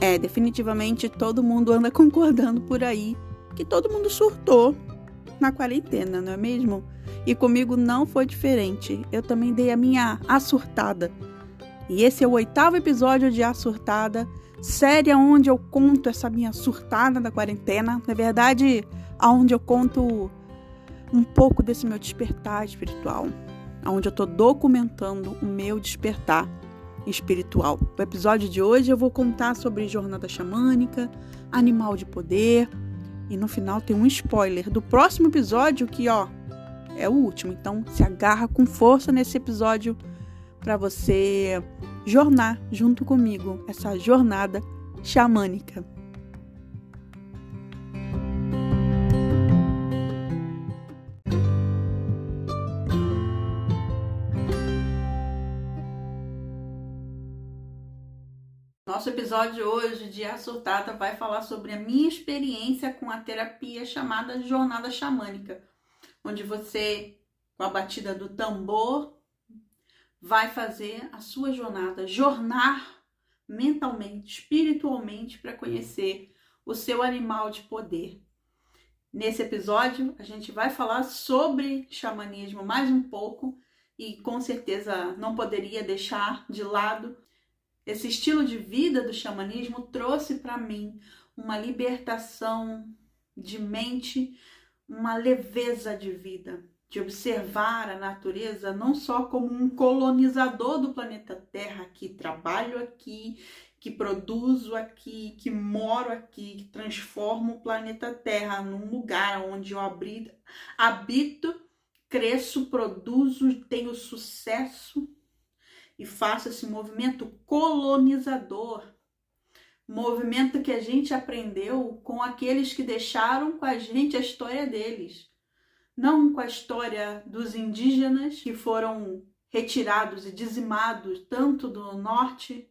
É, definitivamente todo mundo anda concordando por aí que todo mundo surtou na quarentena, não é mesmo? E comigo não foi diferente. Eu também dei a minha assurtada. E esse é o oitavo episódio de A Surtada, série onde eu conto essa minha surtada da quarentena. Na verdade, aonde eu conto um pouco desse meu despertar espiritual, onde eu estou documentando o meu despertar espiritual. No episódio de hoje eu vou contar sobre jornada xamânica, animal de poder e no final tem um spoiler do próximo episódio que, ó, é o último. Então se agarra com força nesse episódio para você jornar junto comigo essa jornada xamânica. Nosso episódio hoje de Assurtada vai falar sobre a minha experiência com a terapia chamada Jornada Xamânica, onde você, com a batida do tambor, vai fazer a sua jornada, jornar mentalmente, espiritualmente para conhecer o seu animal de poder. Nesse episódio, a gente vai falar sobre xamanismo mais um pouco e com certeza não poderia deixar de lado esse estilo de vida do xamanismo trouxe para mim uma libertação de mente, uma leveza de vida, de observar a natureza não só como um colonizador do planeta Terra, que trabalho aqui, que produzo aqui, que moro aqui, que transformo o planeta Terra num lugar onde eu habito, cresço, produzo, tenho sucesso e faço esse movimento colonizador. Movimento que a gente aprendeu com aqueles que deixaram com a gente a história deles não com a história dos indígenas que foram retirados e dizimados tanto do norte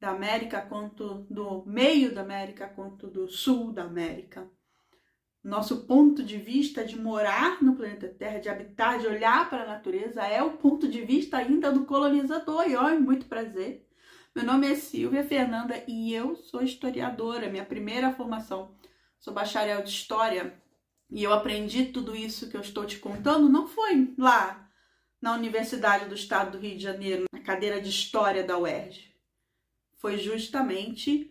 da América quanto do meio da América quanto do sul da América. Nosso ponto de vista de morar no planeta Terra, de habitar, de olhar para a natureza, é o ponto de vista ainda do colonizador. E olha, muito prazer. Meu nome é Silvia Fernanda e eu sou historiadora. Minha primeira formação, sou bacharel de História e eu aprendi tudo isso que eu estou te contando, não foi lá na Universidade do Estado do Rio de Janeiro, na cadeira de História da UERJ. Foi justamente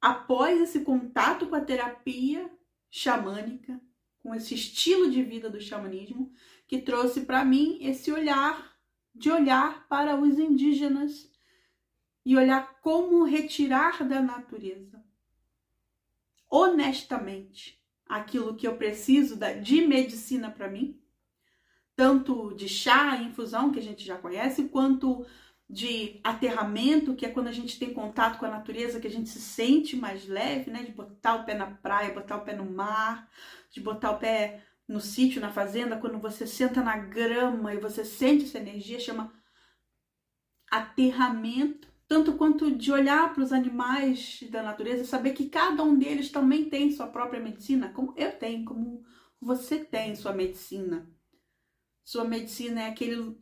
após esse contato com a terapia xamânica, com esse estilo de vida do xamanismo, que trouxe para mim esse olhar de olhar para os indígenas e olhar como retirar da natureza honestamente aquilo que eu preciso de medicina para mim, tanto de chá, infusão, que a gente já conhece, quanto de aterramento, que é quando a gente tem contato com a natureza, que a gente se sente mais leve, né? De botar o pé na praia, botar o pé no mar, de botar o pé no sítio, na fazenda, quando você senta na grama e você sente essa energia, chama aterramento tanto quanto de olhar para os animais da natureza, saber que cada um deles também tem sua própria medicina, como eu tenho, como você tem sua medicina. Sua medicina é aquele,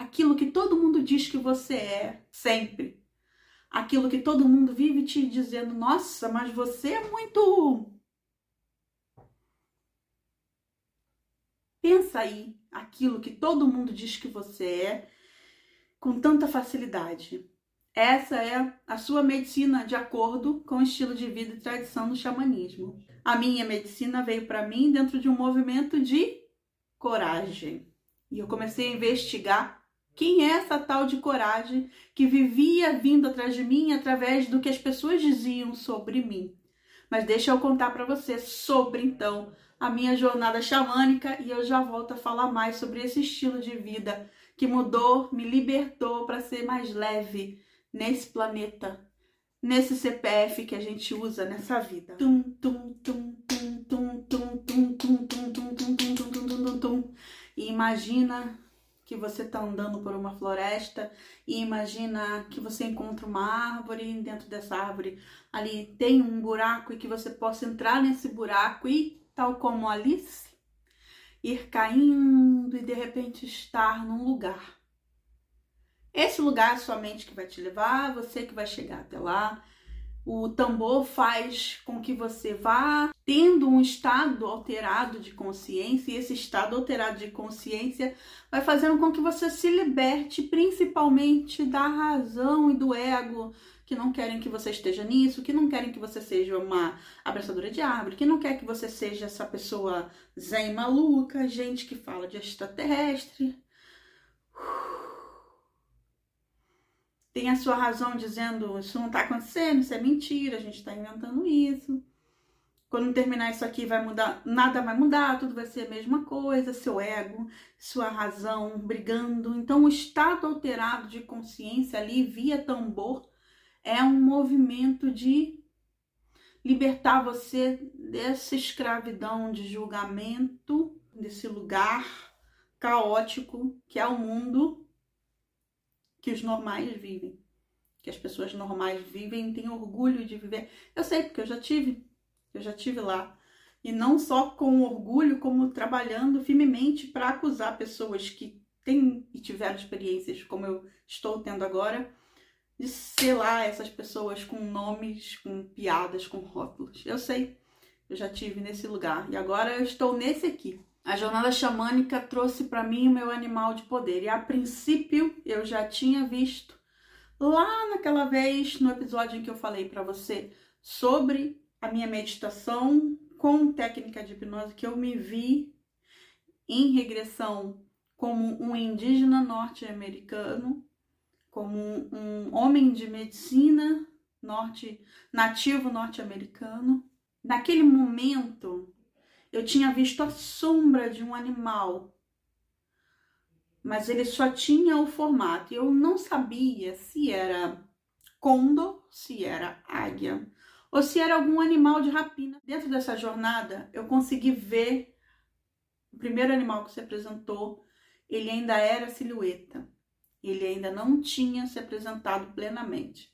aquilo que todo mundo diz que você é, sempre. Aquilo que todo mundo vive te dizendo, nossa, mas você é muito. Pensa aí, aquilo que todo mundo diz que você é, com tanta facilidade. Essa é a sua medicina de acordo com o estilo de vida e tradição do xamanismo. A minha medicina veio para mim dentro de um movimento de coragem. E eu comecei a investigar quem é essa tal de coragem que vivia vindo atrás de mim através do que as pessoas diziam sobre mim. Mas deixa eu contar para você sobre então a minha jornada xamânica e eu já volto a falar mais sobre esse estilo de vida que mudou, me libertou para ser mais leve, nesse planeta, nesse CPF que a gente usa nessa vida. E imagina que você está andando por uma floresta e imagina que você encontra uma árvore e dentro dessa árvore ali tem um buraco e que você possa entrar nesse buraco e, tal como Alice, ir caindo e de repente estar num lugar esse lugar é sua mente que vai te levar, você que vai chegar até lá. O tambor faz com que você vá tendo um estado alterado de consciência, e esse estado alterado de consciência vai fazendo com que você se liberte principalmente da razão e do ego, que não querem que você esteja nisso, que não querem que você seja uma abraçadora de árvore, que não quer que você seja essa pessoa zen maluca, gente que fala de extraterrestre. Tem a sua razão dizendo isso não está acontecendo, isso é mentira, a gente está inventando isso. Quando terminar isso aqui vai mudar, nada vai mudar, tudo vai ser a mesma coisa, seu ego, sua razão brigando. Então o estado alterado de consciência ali via tambor é um movimento de libertar você dessa escravidão de julgamento, desse lugar caótico que é o mundo que os normais vivem. Que as pessoas normais vivem têm orgulho de viver. Eu sei, porque eu já tive. Eu já tive lá. E não só com orgulho, como trabalhando firmemente para acusar pessoas que têm e tiveram experiências como eu estou tendo agora de ser lá essas pessoas com nomes, com piadas, com rótulos. Eu sei, eu já tive nesse lugar e agora eu estou nesse aqui. A jornada xamânica trouxe para mim o meu animal de poder e a princípio eu já tinha visto lá naquela vez no episódio em que eu falei para você sobre a minha meditação com técnica de hipnose que eu me vi em regressão como um indígena norte-americano como um, homem de medicina norte nativo norte-americano. Naquele momento, eu tinha visto a sombra de um animal, mas ele só tinha o formato. Eu não sabia se era condor, se era águia ou se era algum animal de rapina. Dentro dessa jornada, eu consegui ver o primeiro animal que se apresentou, ele ainda era silhueta ele ainda não tinha se apresentado plenamente.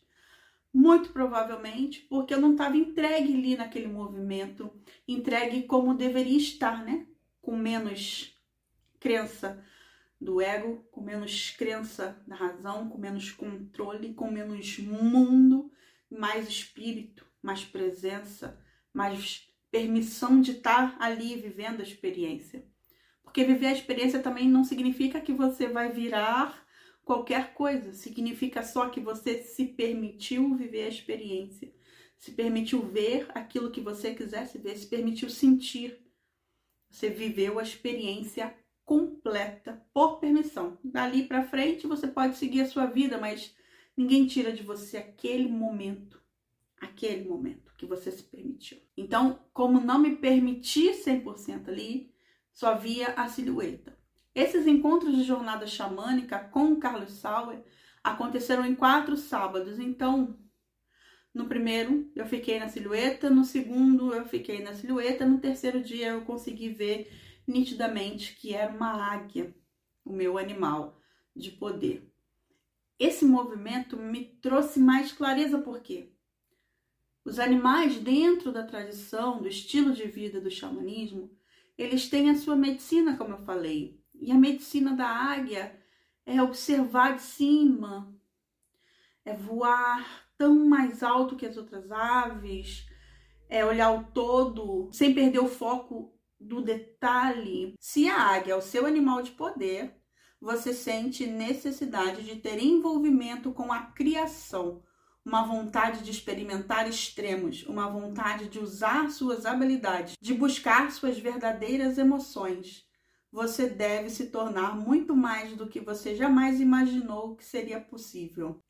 Muito provavelmente porque eu não estava entregue ali naquele movimento, entregue como deveria estar, né? Com menos crença do ego, com menos crença da razão, com menos controle, com menos mundo, mais espírito, mais presença, mais permissão de estar ali vivendo a experiência. Porque viver a experiência também não significa que você vai virar qualquer coisa, significa só que você se permitiu viver a experiência, se permitiu ver aquilo que você quisesse ver, se permitiu sentir. Você viveu a experiência completa por permissão. Dali para frente você pode seguir a sua vida, mas ninguém tira de você aquele momento, aquele momento que você se permitiu. Então, como não me permiti 100% ali, só via a silhueta. Esses encontros de jornada xamânica com Carlos Sauer aconteceram em quatro sábados. Então, no primeiro eu fiquei na silhueta, no segundo eu fiquei na silhueta, no terceiro dia eu consegui ver nitidamente que era uma águia, o meu animal de poder. Esse movimento me trouxe mais clareza porque os animais dentro da tradição, do estilo de vida do xamanismo, eles têm a sua medicina, como eu falei. E a medicina da águia é observar de cima, é voar tão mais alto que as outras aves, é olhar o todo sem perder o foco do detalhe. Se a águia é o seu animal de poder, você sente necessidade de ter envolvimento com a criação, uma vontade de experimentar extremos, uma vontade de usar suas habilidades, de buscar suas verdadeiras emoções você deve se tornar muito mais do que você jamais imaginou que seria possível.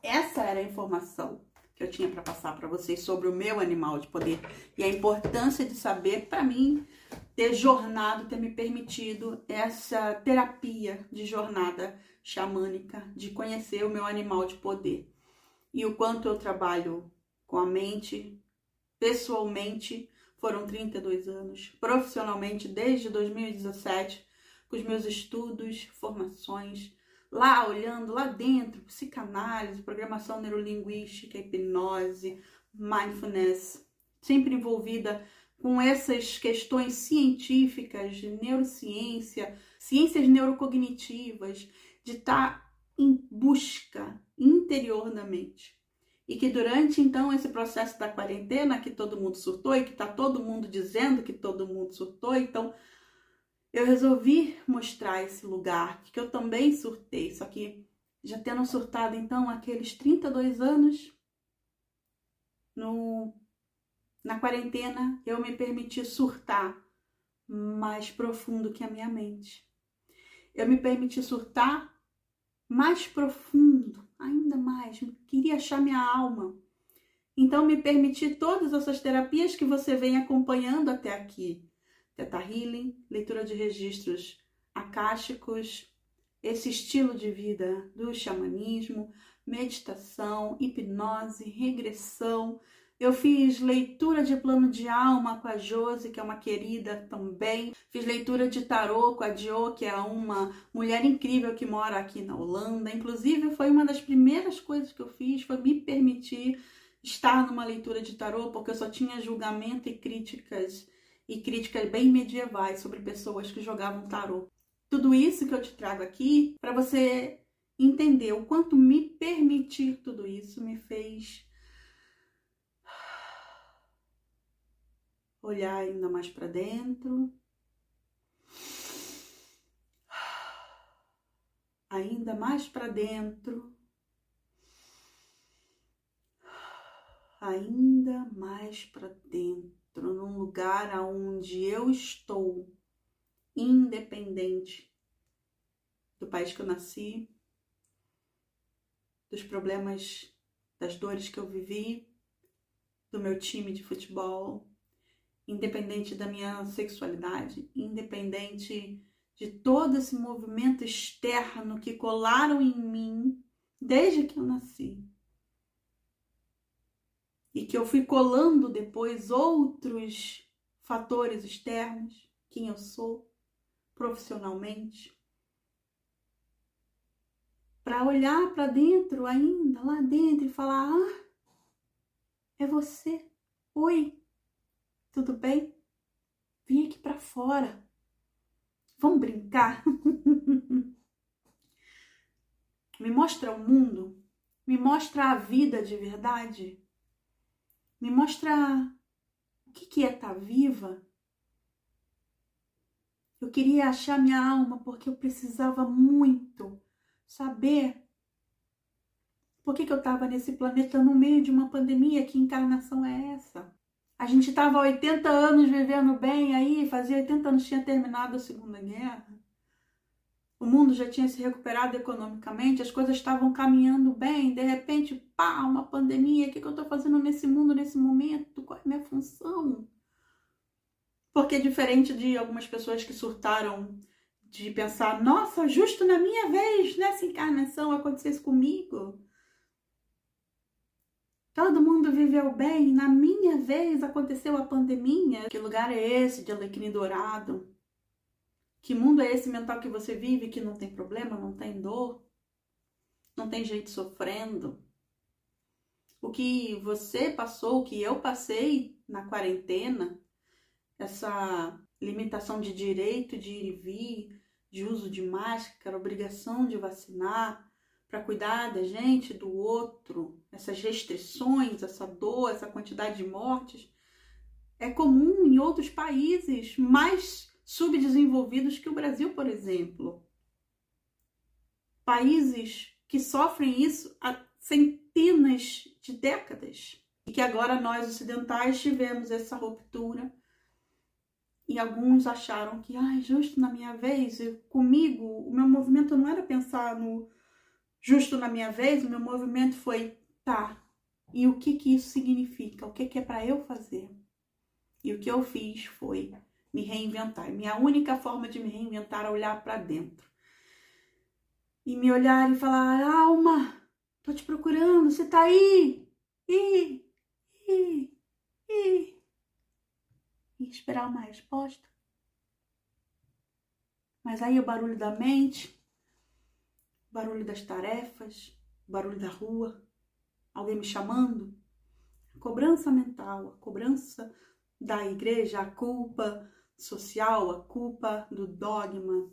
Essa era a informação que eu tinha para passar para vocês sobre o meu animal de poder e a importância de saber para mim ter jornado, ter me permitido essa terapia de jornada xamânica, de conhecer o meu animal de poder. E o quanto eu trabalho com a mente, pessoalmente, foram 32 anos, profissionalmente desde 2017, com os meus estudos, formações, lá olhando lá dentro, psicanálise, programação neurolinguística, hipnose, mindfulness, sempre envolvida com essas questões científicas de neurociência, ciências neurocognitivas, de estar em busca interior da mente. E que durante então esse processo da quarentena, que todo mundo surtou e que tá todo mundo dizendo que todo mundo surtou, então eu resolvi mostrar esse lugar que eu também surtei, só que já tendo surtado então aqueles 32 anos no na quarentena eu me permiti surtar mais profundo que a minha mente. Eu me permiti surtar mais profundo, ainda mais. Queria achar minha alma. Então me permiti todas essas terapias que você vem acompanhando até aqui. Teta Healing, leitura de registros acásticos, esse estilo de vida do xamanismo, meditação, hipnose, regressão, eu fiz leitura de plano de alma com a Josi, que é uma querida também. Fiz leitura de tarô com a Dio, que é uma mulher incrível que mora aqui na Holanda. Inclusive, foi uma das primeiras coisas que eu fiz, foi me permitir estar numa leitura de tarô, porque eu só tinha julgamento e críticas e críticas bem medievais sobre pessoas que jogavam tarô. Tudo isso que eu te trago aqui para você entender o quanto me permitir tudo isso me fez olhar ainda mais para dentro. Ainda mais para dentro. Ainda mais para dentro, num lugar aonde eu estou independente do país que eu nasci, dos problemas, das dores que eu vivi, do meu time de futebol, independente da minha sexualidade, independente de todo esse movimento externo que colaram em mim desde que eu nasci. E que eu fui colando depois outros fatores externos, quem eu sou profissionalmente, para olhar para dentro ainda, lá dentro e falar: "Ah, é você. Oi, tudo bem? Vim aqui para fora. Vamos brincar? me mostra o mundo, me mostra a vida de verdade, me mostra o que é estar tá viva. Eu queria achar minha alma porque eu precisava muito saber por que, que eu estava nesse planeta no meio de uma pandemia. Que encarnação é essa? A gente estava há 80 anos vivendo bem aí, fazia 80 anos tinha terminado a Segunda Guerra. O mundo já tinha se recuperado economicamente, as coisas estavam caminhando bem, de repente, pá, uma pandemia. O que, que eu estou fazendo nesse mundo, nesse momento? Qual é a minha função? Porque diferente de algumas pessoas que surtaram de pensar, nossa, justo na minha vez, nessa encarnação, acontecesse comigo. Todo mundo viveu bem. Na minha vez aconteceu a pandemia. Que lugar é esse de alecrim dourado? Que mundo é esse mental que você vive que não tem problema, não tem dor, não tem gente sofrendo? O que você passou, o que eu passei na quarentena, essa limitação de direito de ir e vir, de uso de máscara, obrigação de vacinar, para cuidar da gente, do outro, essas restrições, essa dor, essa quantidade de mortes, é comum em outros países mais subdesenvolvidos que o Brasil, por exemplo. Países que sofrem isso há centenas de décadas e que agora nós ocidentais tivemos essa ruptura e alguns acharam que, ai, justo na minha vez, comigo, o meu movimento não era pensar no Justo na minha vez, o meu movimento foi, tá, e o que que isso significa? O que que é para eu fazer? E o que eu fiz foi me reinventar. Minha única forma de me reinventar é olhar para dentro. E me olhar e falar: "Alma, tô te procurando, você tá aí?" E e e e esperar uma resposta. Mas aí o barulho da mente barulho das tarefas, barulho da rua, alguém me chamando. A cobrança mental, a cobrança da igreja, a culpa social, a culpa do dogma,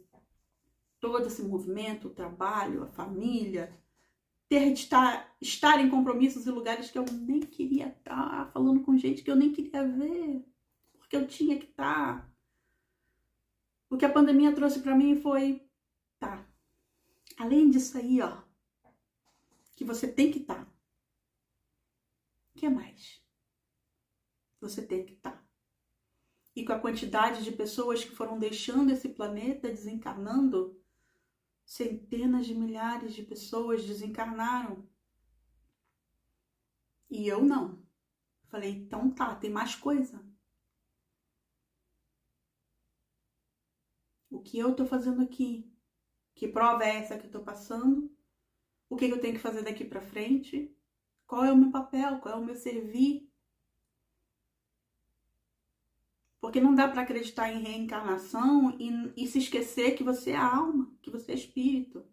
todo esse movimento, o trabalho, a família, ter de estar, estar em compromissos e lugares que eu nem queria estar, falando com gente que eu nem queria ver, porque eu tinha que estar. O que a pandemia trouxe para mim foi, além disso aí, ó, que você tem que estar. O que mais? Você tem que estar. E com a quantidade de pessoas que foram deixando esse planeta, desencarnando, centenas de milhares de pessoas desencarnaram. E eu não. Falei, então tá, tem mais coisa. O que eu tô fazendo aqui? Que prova é essa que eu tô passando? O que, eu tenho que fazer daqui para frente? Qual é o meu papel? Qual é o meu servir? Porque não dá para acreditar em reencarnação e, e, se esquecer que você é alma, que você é espírito.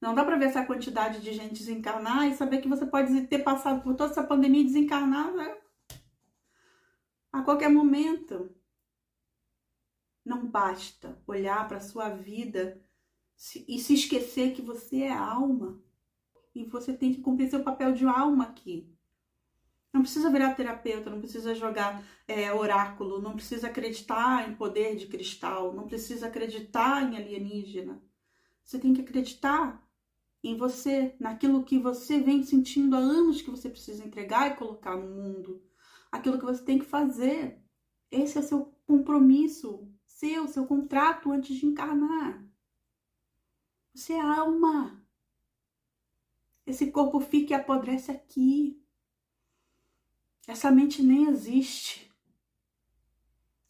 Não dá para ver essa quantidade de gente desencarnar e saber que você pode ter passado por toda essa pandemia desencarnar né? a qualquer momento. Não basta olhar para sua vida e se esquecer que você é alma. E você tem que cumprir seu papel de alma aqui. Não precisa virar terapeuta, não precisa jogar é, oráculo, não precisa acreditar em poder de cristal, não precisa acreditar em alienígena. Você tem que acreditar em você, naquilo que você vem sentindo há anos que você precisa entregar e colocar no mundo. Aquilo que você tem que fazer. Esse é seu compromisso, seu, seu contrato antes de encarnar. Você é alma. Esse corpo fica e apodrece aqui. Essa mente nem existe.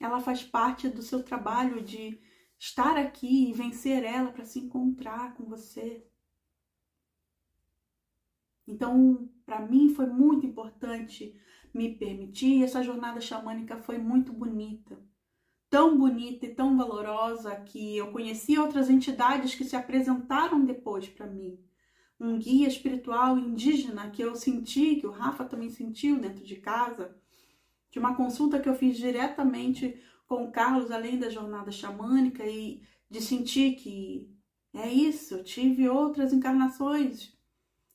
Ela faz parte do seu trabalho de estar aqui e vencer ela para se encontrar com você. Então, para mim foi muito importante me permitir, essa jornada xamânica foi muito bonita. Tão bonita e tão valorosa que eu conheci outras entidades que se apresentaram depois para mim um guia espiritual indígena que eu senti, que o Rafa também sentiu dentro de casa, de uma consulta que eu fiz diretamente com o Carlos, além da jornada xamânica, e de sentir que é isso, eu tive outras encarnações.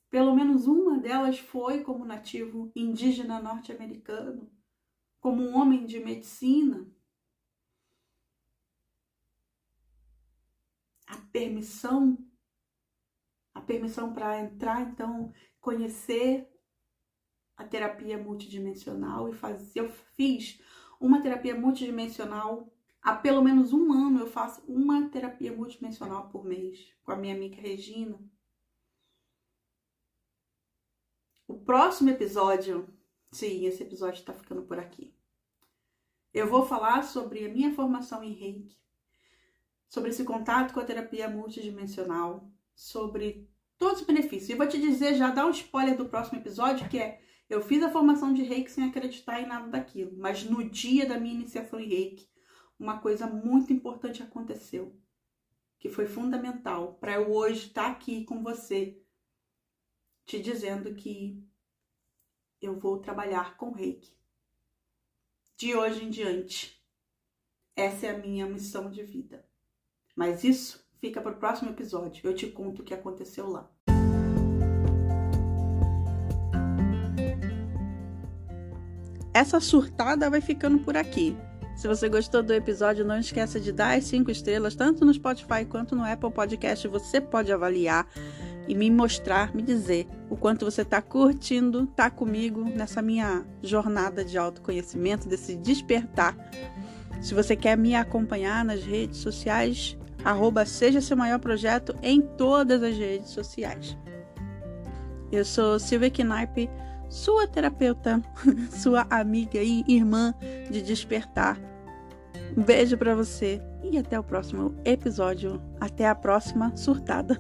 Pelo menos uma delas foi como nativo indígena norte-americano, como um homem de medicina. A permissão a permissão para entrar, então, conhecer a terapia multidimensional e fazer. Eu fiz uma terapia multidimensional há pelo menos um ano. Eu faço uma terapia multidimensional por mês com a minha amiga Regina. O próximo episódio, sim, esse episódio está ficando por aqui. Eu vou falar sobre a minha formação em Reiki, sobre esse contato com a terapia multidimensional, sobre todos os benefícios. E vou te dizer, já dar um spoiler do próximo episódio, que é eu fiz a formação de reiki sem acreditar em nada daquilo, mas no dia da minha iniciação em reiki, uma coisa muito importante aconteceu, que foi fundamental para eu hoje estar aqui com você, te dizendo que eu vou trabalhar com reiki. De hoje em diante. Essa é a minha missão de vida. Mas isso Fica para o próximo episódio. Eu te conto o que aconteceu lá. Essa surtada vai ficando por aqui. Se você gostou do episódio, não esqueça de dar as cinco estrelas, tanto no Spotify quanto no Apple Podcast. Você pode avaliar e me mostrar, me dizer o quanto você está curtindo, tá comigo nessa minha jornada de autoconhecimento, desse despertar. Se você quer me acompanhar nas redes sociais, arroba Seja Seu Maior Projeto em todas as redes sociais. Eu sou Silvia Knaip, sua terapeuta, sua amiga e irmã de despertar. Um beijo para você e até o próximo episódio. Até a próxima surtada.